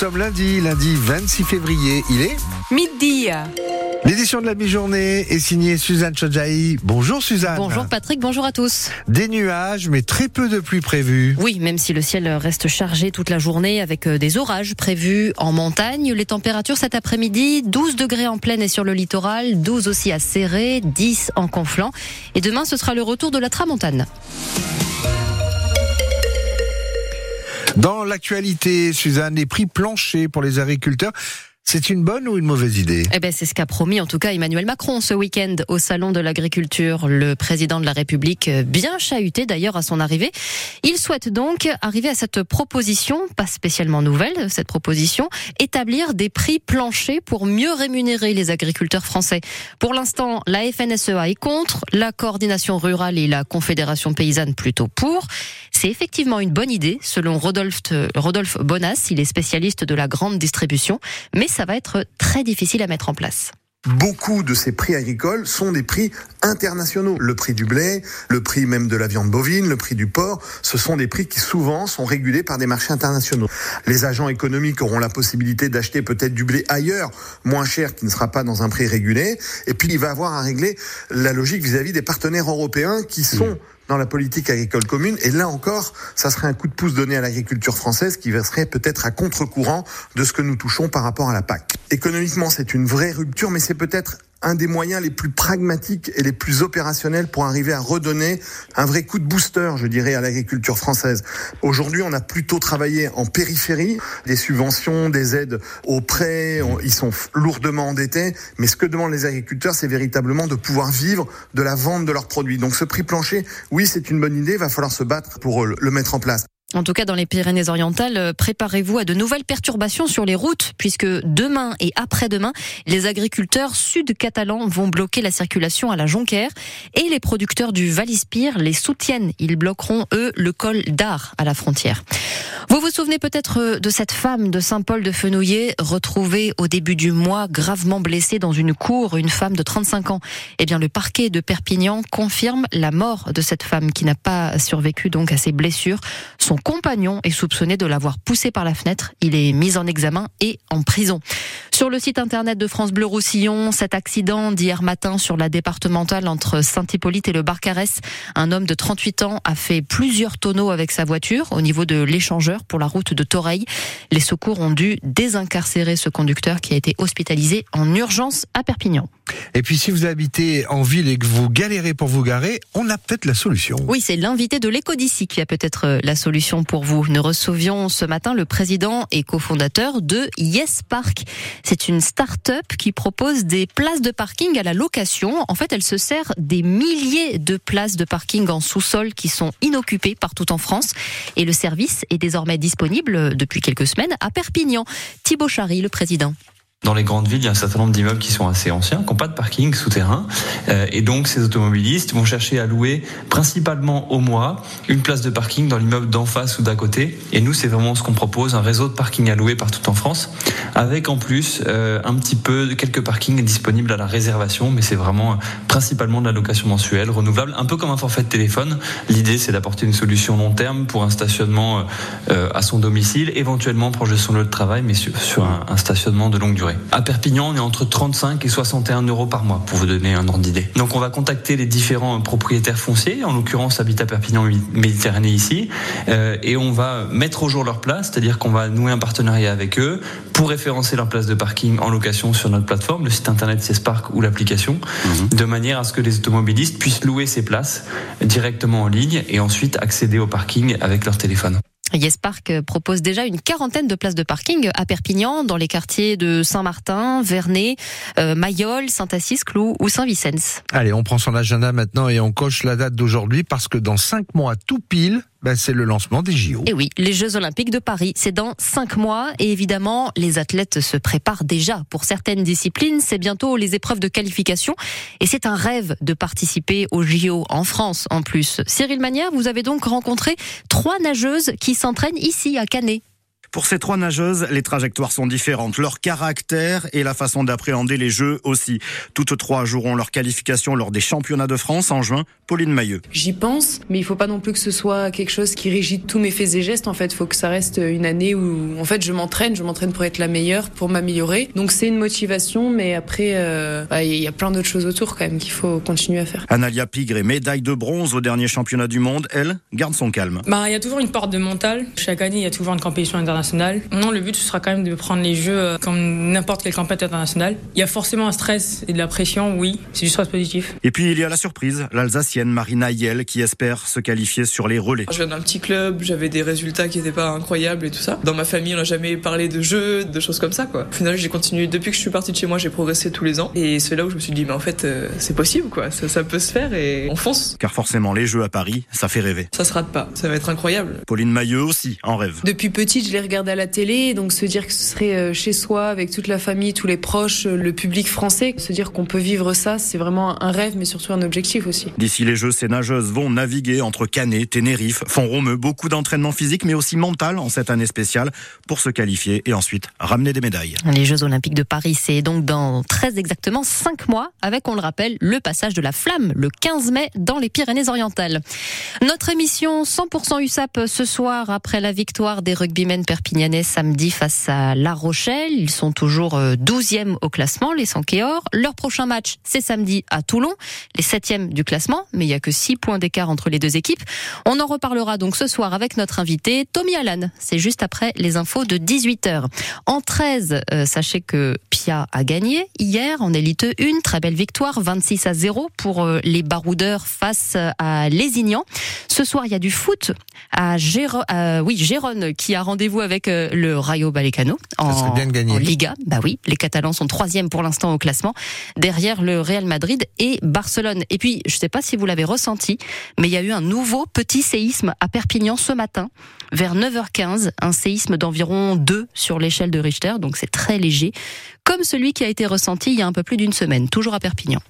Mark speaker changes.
Speaker 1: sommes lundi, lundi 26 février. Il est
Speaker 2: Midi.
Speaker 1: L'édition de la mi-journée est signée Suzanne Chodjaï. Bonjour Suzanne.
Speaker 2: Bonjour Patrick, bonjour à tous.
Speaker 1: Des nuages, mais très peu de pluie prévue.
Speaker 2: Oui, même si le ciel reste chargé toute la journée avec euh, des orages prévus en montagne. Les températures cet après-midi, 12 degrés en plaine et sur le littoral, 12 aussi à Serré, 10 en Conflans. Et demain, ce sera le retour de la tramontane.
Speaker 1: Dans l'actualité, Suzanne, les prix planchers pour les agriculteurs. C'est une bonne ou une mauvaise idée?
Speaker 2: Eh ben, c'est ce qu'a promis en tout cas Emmanuel Macron ce week-end au salon de l'agriculture. Le président de la République, euh, bien chahuté d'ailleurs à son arrivée, il souhaite donc arriver à cette proposition, pas spécialement nouvelle, cette proposition, établir des prix planchers pour mieux rémunérer les agriculteurs français. Pour l'instant, la FNSEA est contre, la coordination rurale et la Confédération paysanne plutôt pour. C'est effectivement une bonne idée, selon Rodolphe, Rodolphe Bonas, il est spécialiste de la grande distribution, mais va être très difficile à mettre en place.
Speaker 3: Beaucoup de ces prix agricoles sont des prix internationaux. Le prix du blé, le prix même de la viande bovine, le prix du porc, ce sont des prix qui souvent sont régulés par des marchés internationaux. Les agents économiques auront la possibilité d'acheter peut-être du blé ailleurs, moins cher, qui ne sera pas dans un prix régulé. Et puis il va avoir à régler la logique vis-à-vis des partenaires européens qui sont dans la politique agricole commune. Et là encore, ça serait un coup de pouce donné à l'agriculture française qui serait peut-être à contre-courant de ce que nous touchons par rapport à la PAC. Économiquement, c'est une vraie rupture, mais c'est peut-être un des moyens les plus pragmatiques et les plus opérationnels pour arriver à redonner un vrai coup de booster, je dirais, à l'agriculture française. Aujourd'hui, on a plutôt travaillé en périphérie, des subventions, des aides aux prêts, ils sont lourdement endettés, mais ce que demandent les agriculteurs, c'est véritablement de pouvoir vivre de la vente de leurs produits. Donc ce prix plancher, oui, c'est une bonne idée, il va falloir se battre pour le mettre en place.
Speaker 2: En tout cas, dans les Pyrénées-Orientales, euh, préparez-vous à de nouvelles perturbations sur les routes, puisque demain et après-demain, les agriculteurs sud-catalans vont bloquer la circulation à la Jonquère et les producteurs du Valispire les soutiennent. Ils bloqueront, eux, le col d'Ar à la frontière. Vous vous souvenez peut-être euh, de cette femme de Saint-Paul de Fenouillet, retrouvée au début du mois, gravement blessée dans une cour, une femme de 35 ans. Eh bien, le parquet de Perpignan confirme la mort de cette femme qui n'a pas survécu donc à ses blessures. Compagnon est soupçonné de l'avoir poussée par la fenêtre. Il est mis en examen et en prison. Sur le site internet de France Bleu Roussillon, cet accident d'hier matin sur la départementale entre Saint-Hippolyte et le Barcarès, un homme de 38 ans a fait plusieurs tonneaux avec sa voiture au niveau de l'échangeur pour la route de Toreil. Les secours ont dû désincarcérer ce conducteur qui a été hospitalisé en urgence à Perpignan.
Speaker 1: Et puis si vous habitez en ville et que vous galérez pour vous garer, on a peut-être la solution.
Speaker 2: Oui, c'est l'invité de l'éco d'ici qui a peut-être euh, la solution pour vous. Nous recevions ce matin le président et cofondateur de Yes Park. C'est une start-up qui propose des places de parking à la location. En fait, elle se sert des milliers de places de parking en sous-sol qui sont inoccupées partout en France. Et le service est désormais disponible depuis quelques semaines à Perpignan. Thibaut Chary, le président.
Speaker 4: Dans les grandes villes, il y a un certain nombre d'immeubles qui sont assez anciens, qui n'ont pas de parking souterrain. Euh, et donc, ces automobilistes vont chercher à louer principalement au mois une place de parking dans l'immeuble d'en face ou d'à côté. Et nous, c'est vraiment ce qu'on propose, un réseau de parking à louer partout en France, avec en plus euh, un petit peu quelques parkings disponibles à la réservation, mais c'est vraiment principalement de la location mensuelle, renouvelable, un peu comme un forfait de téléphone. L'idée, c'est d'apporter une solution long terme pour un stationnement euh, à son domicile, éventuellement proche de son lieu de travail, mais sur, un, stationnement de longue durée. À Perpignan, on est entre 35 et 61 euros par mois, pour vous donner un ordre d'idée. Donc on va contacter les différents propriétaires fonciers, en l'occurrence Habitat Perpignan Méditerranée ici, euh, et on va mettre au jour leur place, c'est-à-dire qu'on va nouer un partenariat avec eux pour référencer leur place de parking en location sur notre plateforme, le site internet CESPark ou l'application, mhm. de manière à ce que les automobilistes puissent louer ces places directement en ligne et ensuite accéder au parking avec leur téléphone.
Speaker 2: Yes Park propose déjà une quarantaine de places de parking à Perpignan, dans les quartiers de Saint-Martin, Vernet, euh, Mayol, Saint-Assis, Clou ou Saint-Vicence.
Speaker 1: Allez, on prend son agenda maintenant et on coche la date d'aujourd'hui parce que dans cinq mois tout pile, ben, c'est le lancement des JO.
Speaker 2: Et oui, les Jeux Olympiques de Paris, c'est dans cinq mois et évidemment, les athlètes se préparent déjà. Pour certaines disciplines, c'est bientôt les épreuves de qualification et c'est un rêve de participer aux JO en France en plus. Cyril Manière, vous avez donc rencontré trois nageuses qui s'entraînent ici à Canet.
Speaker 5: Pour ces trois nageuses, les trajectoires sont différentes, leur caractère et la façon d'appréhender les jeux aussi. Toutes trois joueront leur qualification lors des championnats de France en juin. Pauline Mailleux.
Speaker 6: J'y pense, mais il faut pas non plus que ce soit quelque chose qui régit tous mes faits et gestes. En fait, il faut que ça reste une année où, en fait, je m'entraîne, je m'entraîne pour être la meilleure, pour m'améliorer. Donc c'est une motivation, mais après, euh, bah, il y a plein d'autres choses autour quand même qu'il faut continuer à faire.
Speaker 5: Analia Pigre est médaille de bronze au dernier championnat du monde. Elle garde son calme.
Speaker 7: Bah, il y a toujours une porte de mental. Chaque année, il y a toujours une compétition internationale. Non, le but ce sera quand même de prendre les jeux euh, comme n'importe quelle compétition internationale. Il y a forcément un stress et de la pression, oui, c'est du stress positif.
Speaker 5: Et puis il y a la surprise, l'Alsacienne Marina Yel qui espère se qualifier sur les relais.
Speaker 8: Je viens d'un petit club, j'avais des résultats qui n'étaient pas incroyables et tout ça. Dans ma famille, on n'a jamais parlé de jeux, de choses comme ça quoi. Au final, j'ai continué depuis que je suis partie de chez moi, j'ai progressé tous les ans et c'est là où je me suis dit mais en fait euh, c'est possible quoi, ça, ça peut se faire et on fonce.
Speaker 5: Car forcément les jeux à Paris, ça fait rêver.
Speaker 8: Ça se rate pas, ça va être incroyable.
Speaker 5: Pauline Mailleux aussi en rêve.
Speaker 6: Depuis petite, je les regardais à la télé, donc se dire que ce serait euh, chez soi avec toute la famille, tous les proches, euh, le public français, se dire qu'on peut vivre ça, c'est vraiment un rêve mais surtout un objectif aussi.
Speaker 5: D'ici les Jeux, ces nageuses vont naviguer entre Canet, Tenerife, Font-Romeu, beaucoup d'entraînement physique mais aussi mental en cette année spéciale pour se qualifier et ensuite ramener des médailles.
Speaker 2: Les Jeux Olympiques de Paris, c'est donc dans très exactement 5 mois avec, on le rappelle, le passage de la flamme le 15 mai dans les Pyrénées-Orientales. Notre émission 100% USAP ce soir après la victoire des rugbymen perpignanais samedi face à La Rochelle. Ils sont toujours 12e au classement, les Sankéors. Leur prochain match, c'est samedi à Toulon, les 7e du classement, mais il y a que 6 points d'écart entre les deux équipes. On en reparlera donc ce soir avec notre invité Tommy Allan. C'est juste après les infos de 18h. En 13, euh, sachez que Pia a gagné hier en élite 1, très belle victoire, 26 à 0 pour euh, les baroudeurs face à Lézignan. Ce soir, il y a du foot à Géron, euh, oui, Gérone qui a rendez-vous avec euh, le Rayo Vallecano en,
Speaker 1: bien
Speaker 2: Liga. Bah oui, les Catalans sont troisième pour l'instant au classement, derrière le Real Madrid et Barcelone. Et puis, je sais pas si vous l'avez ressenti, mais il y a eu un nouveau petit séisme à Perpignan ce matin, vers 9h15, un séisme d'environ 2 sur l'échelle de Richter, donc c'est très léger, comme celui qui a été ressenti il y a un peu plus d'une semaine, toujours à Perpignan.